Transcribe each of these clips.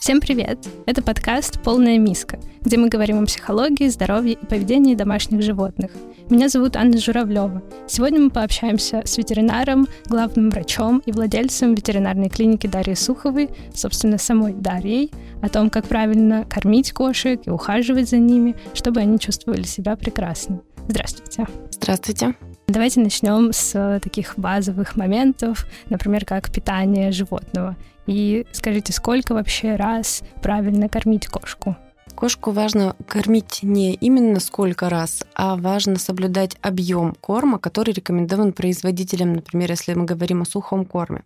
Всем привет! Это подкаст «Полная миска», где мы говорим о психологии, здоровье и поведении домашних животных. Меня зовут Анна Журавлева. Сегодня мы пообщаемся с ветеринаром, главным врачом и владельцем ветеринарной клиники Дарьей Суховой, собственно, самой Дарьей, о том, как правильно кормить кошек и ухаживать за ними, чтобы они чувствовали себя прекрасно. Здравствуйте. Здравствуйте. Давайте начнем с таких базовых моментов, например, как питание животного. И скажите, сколько вообще раз правильно кормить кошку? Кошку важно кормить не именно сколько раз, а важно соблюдать объем корма, который рекомендован производителям, например, если мы говорим о сухом корме.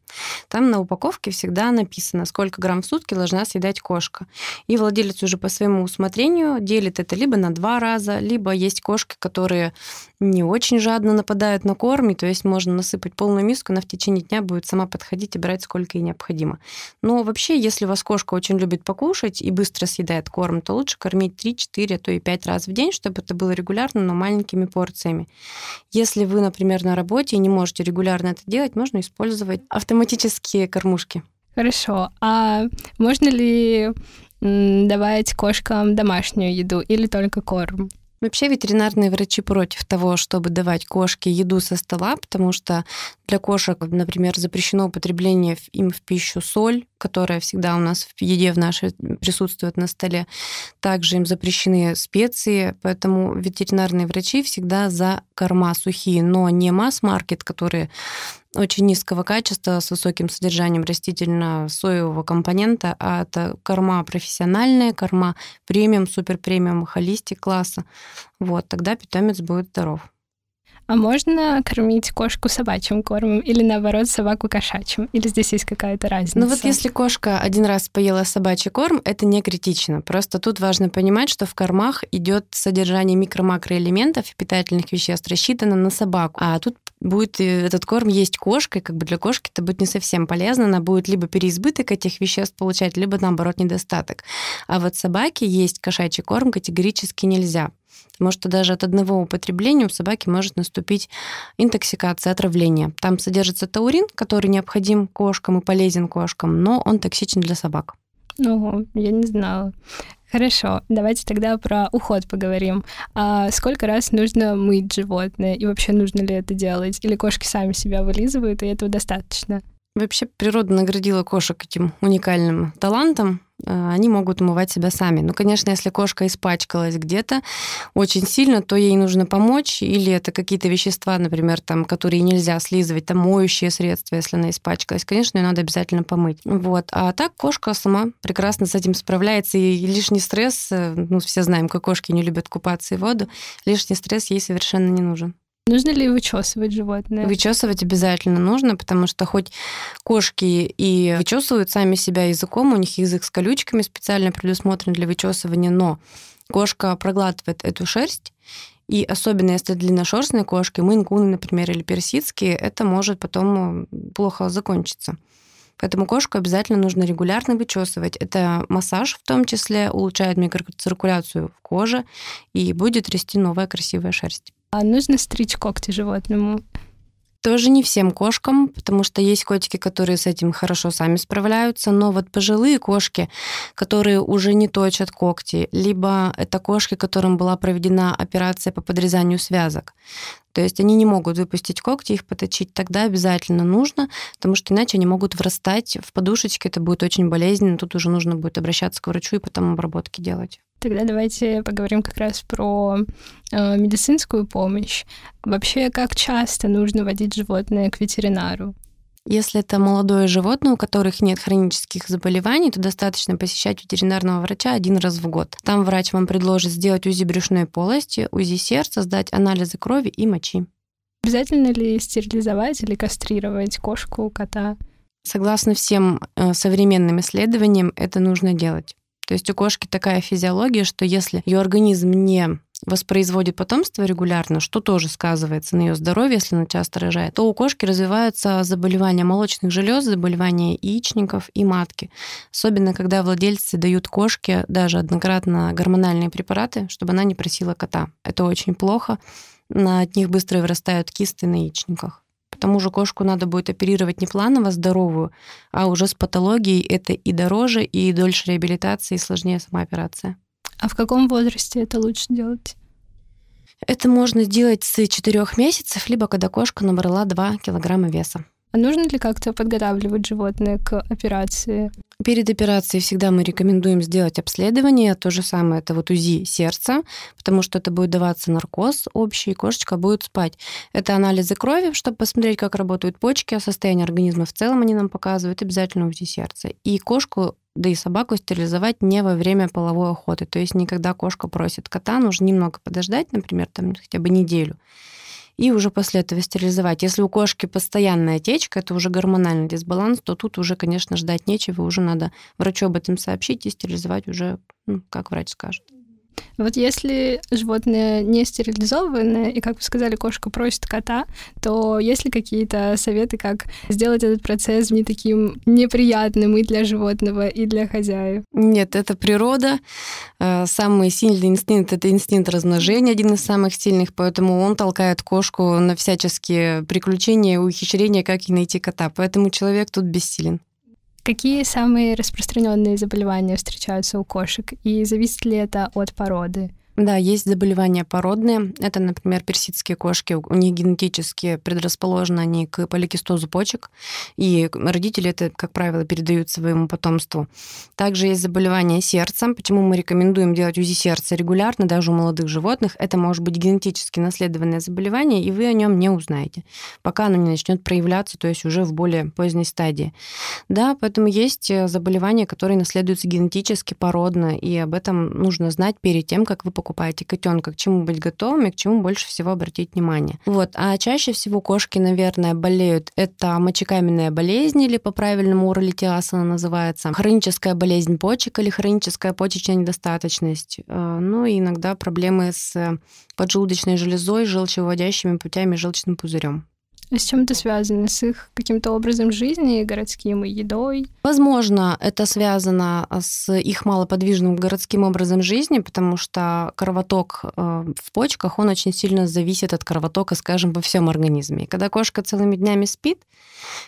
Там на упаковке всегда написано, сколько грамм в сутки должна съедать кошка. И владелец уже по своему усмотрению делит это либо на два раза, либо есть кошки, которые не очень жадно нападают на корм, и то есть можно насыпать полную миску, она в течение дня будет сама подходить и брать сколько ей необходимо. Но вообще, если у вас кошка очень любит покушать и быстро съедает корм, то лучше кормить 3-4, а то и 5 раз в день, чтобы это было регулярно, но маленькими порциями. Если вы, например, на работе и не можете регулярно это делать, можно использовать автоматические кормушки. Хорошо. А можно ли давать кошкам домашнюю еду или только корм? Вообще ветеринарные врачи против того, чтобы давать кошке еду со стола, потому что для кошек, например, запрещено употребление им в пищу соль, которая всегда у нас в еде в нашей присутствует на столе. Также им запрещены специи, поэтому ветеринарные врачи всегда за корма сухие, но не масс-маркет, которые очень низкого качества с высоким содержанием растительно-соевого компонента, а это корма профессиональная, корма премиум, супер премиум, холистик класса. Вот, тогда питомец будет здоров. А можно кормить кошку собачьим кормом или наоборот собаку кошачьим? Или здесь есть какая-то разница? Ну вот если кошка один раз поела собачий корм, это не критично. Просто тут важно понимать, что в кормах идет содержание микро-макроэлементов и питательных веществ рассчитано на собаку. А тут будет этот корм есть кошка, и как бы для кошки это будет не совсем полезно, она будет либо переизбыток этих веществ получать, либо наоборот недостаток. А вот собаке есть кошачий корм категорически нельзя. Потому что даже от одного употребления у собаки может наступить интоксикация, отравление. Там содержится таурин, который необходим кошкам и полезен кошкам, но он токсичен для собак. Ну, я не знала. Хорошо, давайте тогда про уход поговорим. А сколько раз нужно мыть животное? И вообще нужно ли это делать? Или кошки сами себя вылизывают, и этого достаточно? Вообще природа наградила кошек этим уникальным талантом. Э, они могут умывать себя сами. Ну, конечно, если кошка испачкалась где-то очень сильно, то ей нужно помочь. Или это какие-то вещества, например, там, которые нельзя слизывать, там моющие средства, если она испачкалась. Конечно, ее надо обязательно помыть. Вот. А так кошка сама прекрасно с этим справляется. И лишний стресс, э, ну, все знаем, как кошки не любят купаться и воду, лишний стресс ей совершенно не нужен. Нужно ли вычесывать животное? Вычесывать обязательно нужно, потому что хоть кошки и вычесывают сами себя языком, у них язык с колючками специально предусмотрен для вычесывания, но кошка проглатывает эту шерсть, и особенно если длинношерстные кошки, мейн-куны, например, или персидские, это может потом плохо закончиться. Поэтому кошку обязательно нужно регулярно вычесывать. Это массаж в том числе улучшает микроциркуляцию в коже и будет расти новая красивая шерсть. А нужно стричь когти животному? Тоже не всем кошкам, потому что есть котики, которые с этим хорошо сами справляются, но вот пожилые кошки, которые уже не точат когти, либо это кошки, которым была проведена операция по подрезанию связок, то есть они не могут выпустить когти, их поточить, тогда обязательно нужно, потому что иначе они могут врастать в подушечки, это будет очень болезненно, тут уже нужно будет обращаться к врачу и потом обработки делать. Тогда давайте поговорим как раз про э, медицинскую помощь. Вообще, как часто нужно водить животное к ветеринару? Если это молодое животное, у которых нет хронических заболеваний, то достаточно посещать ветеринарного врача один раз в год. Там врач вам предложит сделать УЗИ брюшной полости, УЗИ сердца, сдать анализы крови и мочи. Обязательно ли стерилизовать или кастрировать кошку, кота? Согласно всем э, современным исследованиям, это нужно делать. То есть у кошки такая физиология, что если ее организм не воспроизводит потомство регулярно, что тоже сказывается на ее здоровье, если она часто рожает, то у кошки развиваются заболевания молочных желез, заболевания яичников и матки. Особенно, когда владельцы дают кошке даже однократно гормональные препараты, чтобы она не просила кота. Это очень плохо. От них быстро вырастают кисты на яичниках тому же кошку надо будет оперировать не планово здоровую, а уже с патологией. Это и дороже, и дольше реабилитации, и сложнее сама операция. А в каком возрасте это лучше делать? Это можно сделать с 4 месяцев, либо когда кошка набрала 2 килограмма веса. А нужно ли как-то подготавливать животное к операции? Перед операцией всегда мы рекомендуем сделать обследование. То же самое, это вот УЗИ сердца, потому что это будет даваться наркоз общий, кошечка будет спать. Это анализы крови, чтобы посмотреть, как работают почки, а состояние организма в целом они нам показывают, обязательно УЗИ сердца. И кошку да и собаку стерилизовать не во время половой охоты. То есть никогда кошка просит кота, нужно немного подождать, например, там хотя бы неделю, и уже после этого стерилизовать. Если у кошки постоянная течка, это уже гормональный дисбаланс, то тут уже, конечно, ждать нечего, уже надо врачу об этом сообщить и стерилизовать уже, ну, как врач скажет. Вот если животное не стерилизованное, и, как вы сказали, кошка просит кота, то есть ли какие-то советы, как сделать этот процесс не таким неприятным и для животного, и для хозяев? Нет, это природа. Э, самый сильный инстинкт — это инстинкт размножения, один из самых сильных, поэтому он толкает кошку на всяческие приключения, ухищрения, как и найти кота. Поэтому человек тут бессилен. Какие самые распространенные заболевания встречаются у кошек и зависит ли это от породы? Да, есть заболевания породные. Это, например, персидские кошки. У них генетически предрасположены они к поликистозу почек, и родители это, как правило, передают своему потомству. Также есть заболевания сердца. Почему мы рекомендуем делать УЗИ сердца регулярно, даже у молодых животных? Это может быть генетически наследованное заболевание, и вы о нем не узнаете, пока оно не начнет проявляться, то есть уже в более поздней стадии. Да, поэтому есть э, заболевания, которые наследуются генетически, породно, и об этом нужно знать перед тем, как вы покупаете покупаете котенка, к чему быть готовыми, к чему больше всего обратить внимание. Вот. А чаще всего кошки, наверное, болеют. Это мочекаменная болезнь, или по-правильному уролитиаз она называется, хроническая болезнь почек или хроническая почечная недостаточность. Э, ну и иногда проблемы с поджелудочной железой, желчевыводящими путями, желчным пузырем. А с чем это связано? С их каким-то образом жизни, городским и едой? Возможно, это связано с их малоподвижным городским образом жизни, потому что кровоток э, в почках, он очень сильно зависит от кровотока, скажем, во всем организме. И когда кошка целыми днями спит,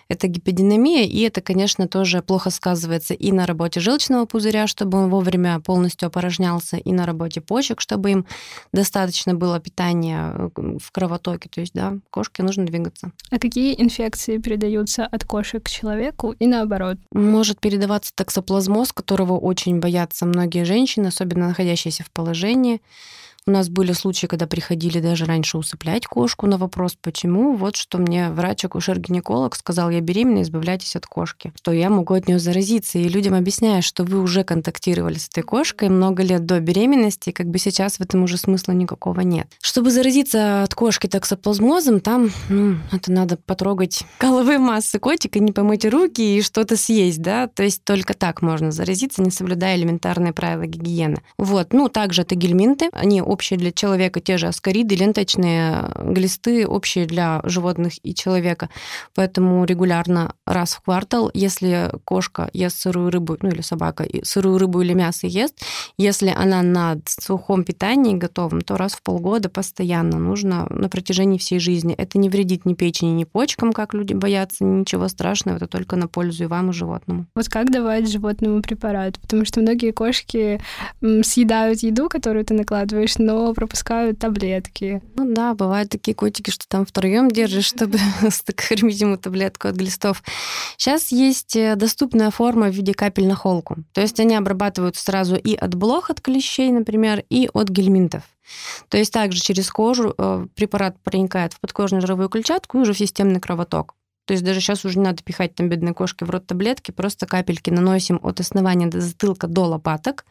это гиподинамия, и это, конечно, тоже плохо сказывается и на работе желчного пузыря, чтобы он вовремя полностью опорожнялся, и на работе почек, чтобы им достаточно было питания э, в кровотоке. То есть, да, кошке нужно двигаться. А какие инфекции передаются от кошек к человеку и наоборот? Может передаваться токсоплазмоз, которого очень боятся многие женщины, особенно находящиеся в положении. У нас были случаи, когда приходили даже раньше усыплять кошку на вопрос, почему. Вот что мне врач-акушер-гинеколог сказал, я беременна, избавляйтесь от кошки, что я могу от нее заразиться. И людям объясняю, что вы уже контактировали с этой кошкой много лет до беременности, и как бы сейчас в этом уже смысла никакого нет. Чтобы заразиться от кошки токсоплазмозом, там ну, это надо потрогать головы массы котика, не помыть руки и что-то съесть, да, то есть только так можно заразиться, не соблюдая элементарные правила гигиены. Вот, ну, также это гельминты, они общие для человека, те же аскариды, ленточные глисты общие для животных и человека. Поэтому регулярно раз в квартал, если кошка ест сырую рыбу, ну или собака сырую рыбу или мясо ест, если она на сухом питании готовом, то раз в полгода постоянно нужно на протяжении всей жизни. Это не вредит ни печени, ни почкам, как люди боятся, ничего страшного, это только на пользу и вам, и животному. Вот как давать животному препарат? Потому что многие кошки съедают еду, которую ты накладываешь но пропускают таблетки. Ну да, бывают такие котики, что там втроем держишь, чтобы кормить ему таблетку от глистов. Сейчас есть э, доступная форма в виде капель на холку. То есть они обрабатывают сразу и от блох, от клещей, например, и от гельминтов. То есть также через кожу э, препарат проникает в подкожную жировую клетчатку и уже в системный кровоток. То есть даже сейчас уже не надо пихать там бедной кошке в рот таблетки, просто капельки наносим от основания до затылка до лопаток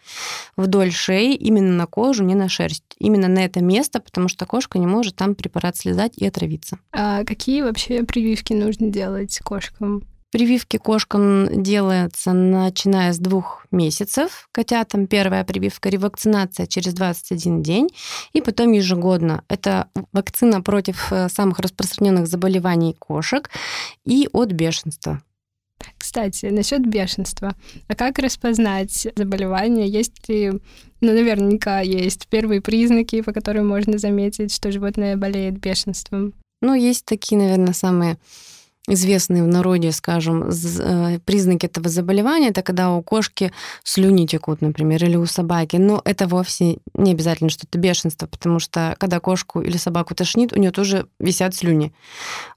вдоль шеи, именно на кожу, не на шерсть. Именно на это место, потому что кошка не может там препарат слезать и отравиться. А какие вообще прививки нужно делать кошкам? Прививки кошкам делаются начиная с двух месяцев. Котятам первая прививка, ревакцинация через 21 день, и потом ежегодно. Это вакцина против э, самых распространенных заболеваний кошек и от бешенства. Кстати, насчет бешенства. А как распознать заболевание? Есть ли, ну, наверняка есть первые признаки, по которым можно заметить, что животное болеет бешенством? Ну, есть такие, наверное, самые известные в народе, скажем, э, признаки этого заболевания, это когда у кошки слюни текут, например, или у собаки. Но это вовсе не обязательно, что это бешенство, потому что когда кошку или собаку тошнит, у нее тоже висят слюни.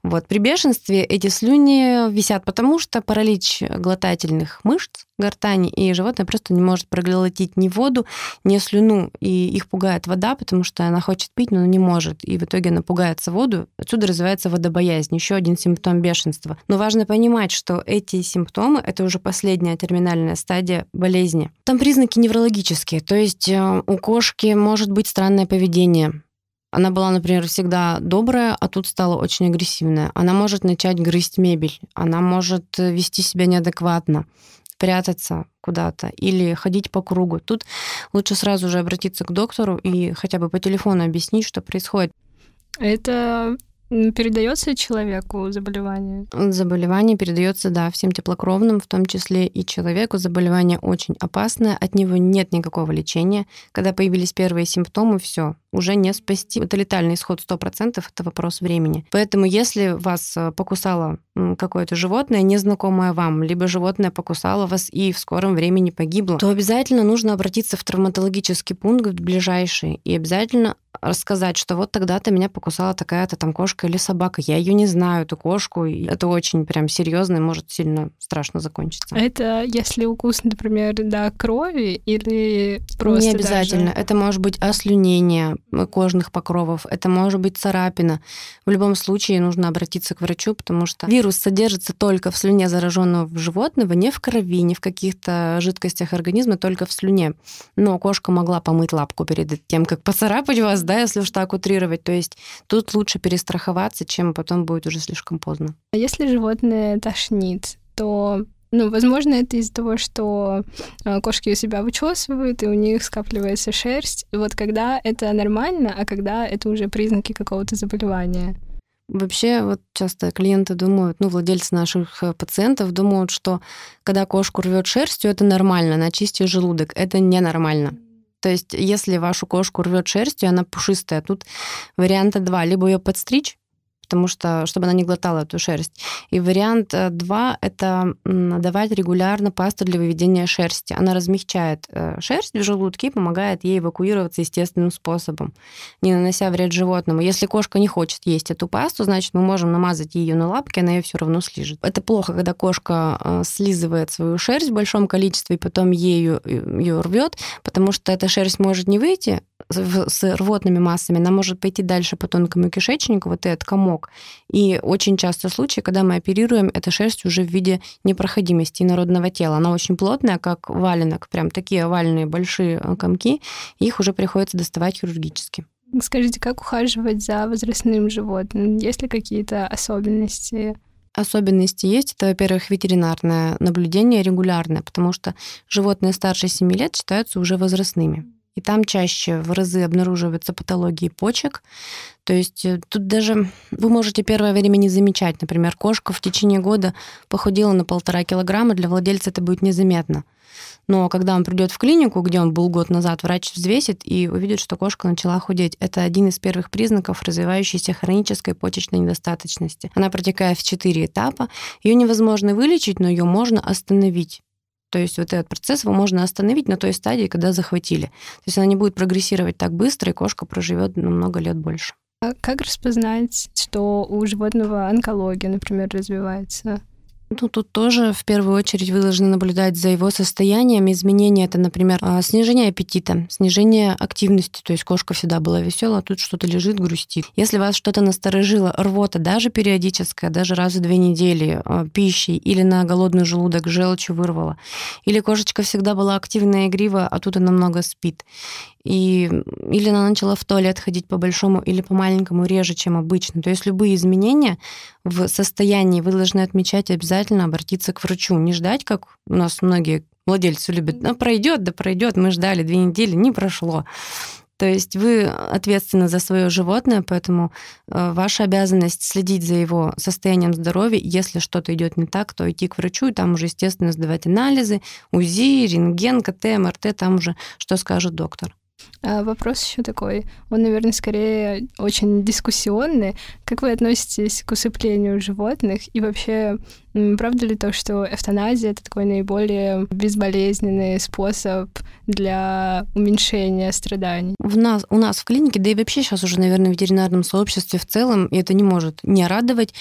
Вот. При бешенстве эти слюни висят потому, что паралич глотательных мышц гортани, и животное просто не может проглотить ни воду, ни слюну, и их пугает вода, потому что она хочет пить, но не может, и в итоге она пугается воду. Отсюда развивается водобоязнь, еще один симптом бешенства. Но важно понимать, что эти симптомы — это уже последняя терминальная стадия болезни. Там признаки неврологические, то есть э, у кошки может быть странное поведение, она была, например, всегда добрая, а тут стала очень агрессивная. Она может начать грызть мебель, она может э, вести себя неадекватно прятаться куда-то или ходить по кругу. Тут лучше сразу же обратиться к доктору и хотя бы по телефону объяснить, что происходит. Это Передается человеку заболевание? Заболевание передается, да, всем теплокровным, в том числе и человеку. Заболевание очень опасное, от него нет никакого лечения. Когда появились первые симптомы, все, уже не спасти. Это летальный исход 100%, это вопрос времени. Поэтому если вас э, покусало какое-то животное, незнакомое вам, либо животное покусало вас и в скором времени погибло, то обязательно нужно обратиться в травматологический пункт ближайший и обязательно рассказать, что вот тогда-то меня покусала такая-то там кошка или собака. Я ее не знаю, эту кошку. И это очень прям серьезно и может сильно страшно закончиться. Это если укус, например, до крови или просто Не обязательно. Даже... Это может быть ослюнение кожных покровов, это может быть царапина. В любом случае нужно обратиться к врачу, потому что вирус содержится только в слюне зараженного животного, не в крови, не в каких-то жидкостях организма, только в слюне. Но кошка могла помыть лапку перед тем, как поцарапать вас, да, если уж так утрировать. То есть тут лучше перестраховаться, чем потом будет уже слишком поздно. А если животное тошнит, то ну, возможно, это из-за того, что э, кошки у себя вычесывают, и у них скапливается шерсть. И вот когда это нормально, а когда это уже признаки какого-то заболевания. Вообще, вот часто клиенты думают, ну, владельцы наших э, пациентов думают, что когда кошку рвет шерстью, это нормально, начисти желудок. Это ненормально. То есть, если вашу кошку рвет шерстью, она пушистая, тут варианта два. Либо ее подстричь, потому что, чтобы она не глотала эту шерсть. И вариант э, два — это давать регулярно пасту для выведения шерсти. Она размягчает э, шерсть в желудке и помогает ей эвакуироваться естественным способом, не нанося вред животному. Если кошка не хочет есть эту пасту, значит, мы можем намазать ее на лапки, она ее все равно слижет. Это плохо, когда кошка э, слизывает свою шерсть в большом количестве и потом ею ее рвет, потому что эта шерсть может не выйти с рвотными массами, она может пойти дальше по тонкому кишечнику, вот этот комок. И очень часто случаи, когда мы оперируем, эта шерсть уже в виде непроходимости инородного тела. Она очень плотная, как валенок, прям такие овальные большие э, комки, их уже приходится доставать хирургически. Скажите, как ухаживать за возрастным животным? Есть ли какие-то особенности? Особенности есть. Это, во-первых, ветеринарное наблюдение регулярное, потому что животные старше 7 лет считаются уже возрастными и там чаще в разы обнаруживаются патологии почек. То есть э, тут даже вы можете первое время не замечать. Например, кошка в течение года похудела на полтора килограмма, для владельца это будет незаметно. Но когда он придет в клинику, где он был год назад, врач взвесит и увидит, что кошка начала худеть. Это один из первых признаков развивающейся хронической почечной недостаточности. Она протекает в четыре этапа. Ее невозможно вылечить, но ее можно остановить. То есть вот этот процесс его можно остановить на той стадии, когда захватили. То есть она не будет прогрессировать так быстро, и кошка проживет намного лет больше. А как распознать, что у животного онкология, например, развивается? Ну, тут тоже в первую очередь вы должны наблюдать за его состоянием. Изменения это, например, а, снижение аппетита, снижение активности. То есть кошка всегда была веселая, а тут что-то лежит, грустит. Если вас что-то насторожило, рвота, даже периодическая, даже раз в две недели а, пищи или на голодный желудок желчью вырвала, или кошечка всегда была активная и игривая, а тут она много спит, и или она начала в туалет ходить по большому или по маленькому реже, чем обычно. То есть любые изменения в состоянии вы должны отмечать обязательно обратиться к врачу, не ждать, как у нас многие владельцы любят, ну, пройдет, да пройдет, мы ждали две недели, не прошло. То есть вы ответственны за свое животное, поэтому э, ваша обязанность следить за его состоянием здоровья. Если что-то идет не так, то идти к врачу и там уже, естественно, сдавать анализы, УЗИ, рентген, КТ, МРТ, там уже что скажет доктор. А вопрос еще такой, он, наверное, скорее очень дискуссионный. Как вы относитесь к усыплению животных и вообще Правда ли то, что эвтаназия — это такой наиболее безболезненный способ для уменьшения страданий? В нас, у нас в клинике, да и вообще сейчас уже, наверное, в ветеринарном сообществе в целом, и это не может не радовать,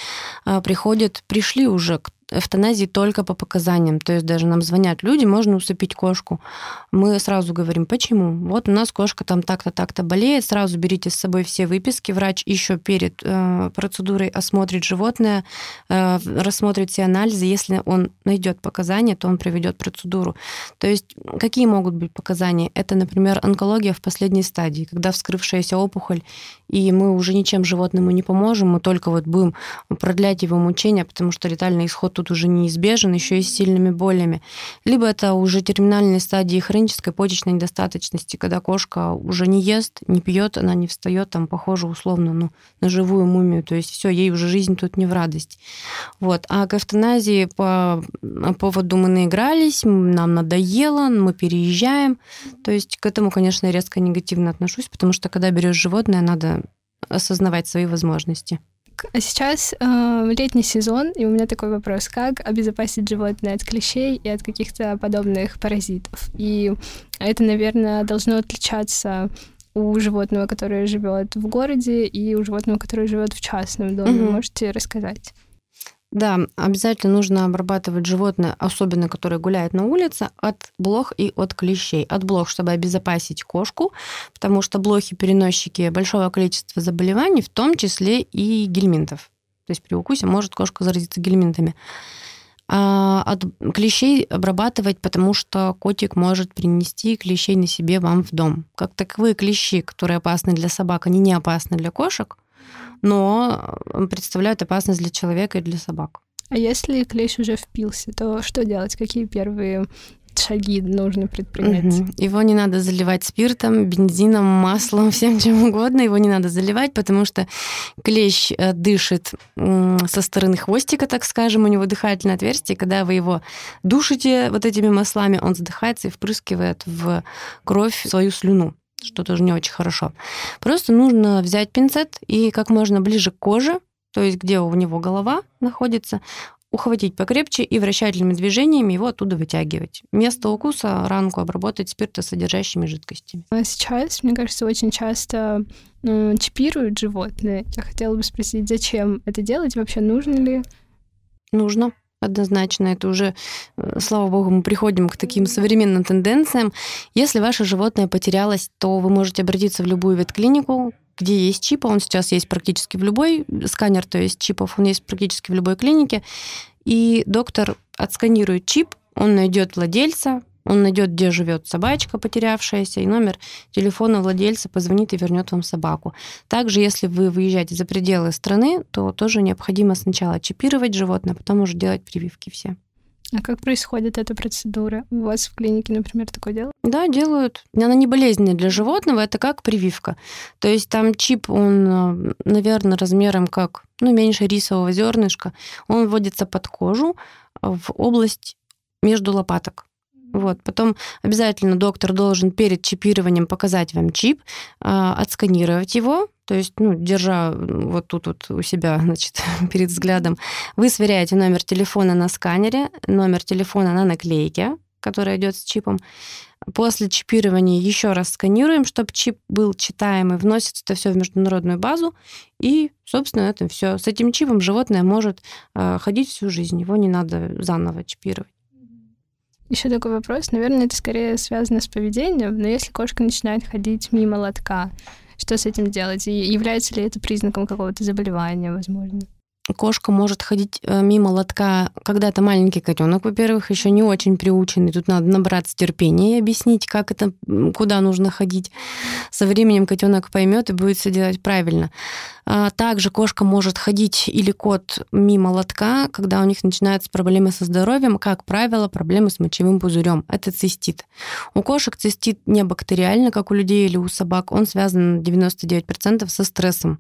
а, приходят, пришли уже к эвтаназии только по показаниям. То есть даже нам звонят люди, можно усыпить кошку. Мы сразу говорим, почему? Вот у нас кошка там так-то, так-то болеет, сразу берите с собой все выписки. Врач еще перед э, процедурой осмотрит животное, э, рассмотрит все анализы. Если он найдет показания, то он проведет процедуру. То есть какие могут быть показания? Это, например, онкология в последней стадии, когда вскрывшаяся опухоль, и мы уже ничем животному не поможем, мы только вот будем продлять его мучения, потому что летальный исход тут уже неизбежен, еще и с сильными болями. Либо это уже терминальные стадии хронической почечной недостаточности, когда кошка уже не ест, не пьет, она не встает, там похоже условно ну, на живую мумию, то есть все, ей уже жизнь тут не в радость. Вот. А к эвтаназии по поводу мы наигрались, нам надоело, мы переезжаем. То есть к этому, конечно, резко негативно отношусь, потому что когда берешь животное, надо осознавать свои возможности. А сейчас э, летний сезон, и у меня такой вопрос: как обезопасить животное от клещей и от каких-то подобных паразитов? И это, наверное, должно отличаться у животного, которое живет в городе, и у животного, которое живет в частном доме. Угу. Можете рассказать? Да, обязательно нужно обрабатывать животное, особенно которое гуляет на улице, от блох и от клещей. От блох, чтобы обезопасить кошку, потому что блохи переносчики большого количества заболеваний, в том числе и гельминтов. То есть при укусе может кошка заразиться гельминтами. А от клещей обрабатывать, потому что котик может принести клещей на себе вам в дом. Как таковые клещи, которые опасны для собак, они не опасны для кошек, но э, представляют опасность для человека и для собак. А если клещ уже впился, то что делать? Какие первые шаги нужно предпринять. Угу. Его не надо заливать спиртом, бензином, маслом, всем чем угодно. Его не надо заливать, потому что клещ э, дышит со стороны хвостика, так скажем, у него дыхательное отверстие. Когда вы его душите вот этими маслами, он задыхается и впрыскивает в кровь свою слюну что тоже не очень хорошо. Просто нужно взять пинцет и как можно ближе к коже, то есть где у него голова находится, ухватить покрепче и вращательными движениями его оттуда вытягивать. Место укуса ранку обработать спиртосодержащими жидкостями. А сейчас, мне кажется, очень часто ну, чипируют животные. Я хотела бы спросить, зачем это делать? Вообще нужно ли? Нужно однозначно. Это уже, э, слава богу, мы приходим к таким современным тенденциям. Если ваше животное потерялось, то вы можете обратиться в любую ветклинику, где есть чип, он сейчас есть практически в любой, сканер, то есть чипов, он есть практически в любой клинике, и доктор отсканирует чип, он найдет владельца, он найдет, где живет собачка потерявшаяся, и номер телефона владельца позвонит и вернет вам собаку. Также, если вы выезжаете за пределы страны, то тоже необходимо сначала чипировать животное, а потом уже делать прививки все. А как происходит эта процедура? У вас в клинике, например, такое делают? Да, делают. Она не болезненная для животного, это как прививка. То есть там чип, он, э, наверное, размером как, ну, меньше рисового зернышка. Он вводится под кожу в область между лопаток. Вот. Потом обязательно доктор должен перед чипированием показать вам чип, а, отсканировать его, то есть, ну, держа вот тут вот у себя, значит, перед взглядом, вы сверяете номер телефона на сканере, номер телефона на наклейке, которая идет с чипом. После чипирования еще раз сканируем, чтобы чип был читаемый, вносится это все в международную базу, и, собственно, это все. С этим чипом животное может а, ходить всю жизнь, его не надо заново чипировать. Еще такой вопрос. Наверное, это скорее связано с поведением, но если кошка начинает ходить мимо лотка, что с этим делать? И является ли это признаком какого-то заболевания, возможно? Кошка может ходить э, мимо лотка, когда это маленький котенок, во-первых, еще не очень приученный. Тут надо набраться терпения и объяснить, как это, куда нужно ходить. Со временем котенок поймет и будет все делать правильно. А также кошка может ходить или кот мимо лотка, когда у них начинаются проблемы со здоровьем, как правило, проблемы с мочевым пузырем. Это цистит. У кошек цистит не бактериально, как у людей или у собак. Он связан на 99% со стрессом.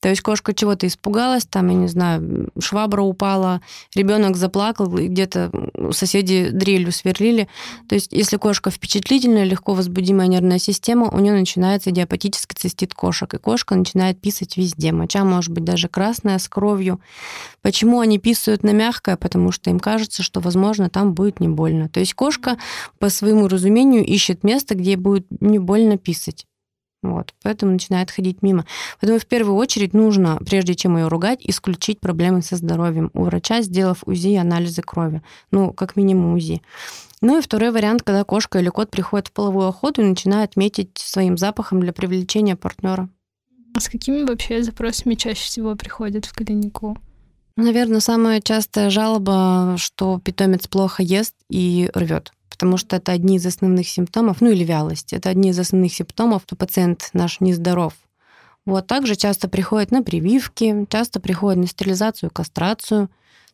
То есть кошка чего-то испугалась, там, я не знаю, швабра упала, ребенок заплакал, где-то соседи дрелью сверлили. То есть если кошка впечатлительная, легко возбудимая нервная система, у нее начинается идиопатический цистит кошек, и кошка начинает писать везде. Моча может быть даже красная, с кровью. Почему они писают на мягкое? Потому что им кажется, что, возможно, там будет не больно. То есть кошка по своему разумению ищет место, где будет не больно писать. Вот, поэтому начинает ходить мимо. Поэтому в первую очередь нужно, прежде чем ее ругать, исключить проблемы со здоровьем у врача, сделав УЗИ и анализы крови. Ну, как минимум УЗИ. Ну и второй вариант, когда кошка или кот приходит в половую охоту и начинает метить своим запахом для привлечения партнера. А с какими вообще запросами чаще всего приходят в клинику? Наверное, самая частая жалоба, что питомец плохо ест и рвет потому что это одни из основных симптомов, ну или вялость, это одни из основных симптомов, что пациент наш нездоров. Вот, также часто приходят на прививки, часто приходят на стерилизацию, кастрацию.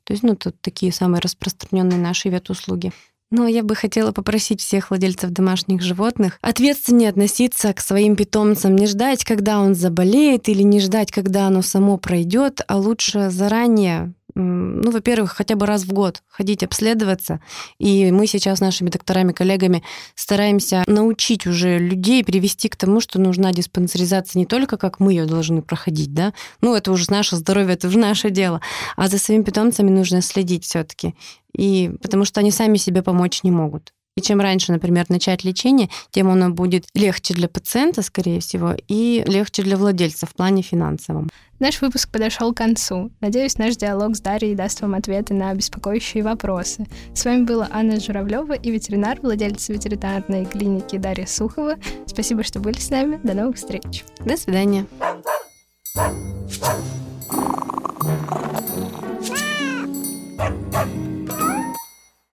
То есть, ну, тут такие самые распространенные наши ветуслуги. Но я бы хотела попросить всех владельцев домашних животных ответственнее относиться к своим питомцам, не ждать, когда он заболеет, или не ждать, когда оно само пройдет, а лучше заранее ну, во-первых, хотя бы раз в год ходить обследоваться. И мы сейчас нашими докторами, коллегами стараемся научить уже людей привести к тому, что нужна диспансеризация не только как мы ее должны проходить, да, ну, это уже наше здоровье, это уже наше дело, а за своими питомцами нужно следить все-таки. И потому что они сами себе помочь не могут. И чем раньше, например, начать лечение, тем оно будет легче для пациента, скорее всего, и легче для владельца в плане финансовом. Наш выпуск подошел к концу. Надеюсь, наш диалог с Дарьей даст вам ответы на беспокоящие вопросы. С вами была Анна Журавлева и ветеринар, владелец ветеринарной клиники Дарья Сухова. Спасибо, что были с нами. До новых встреч. До свидания. Bye.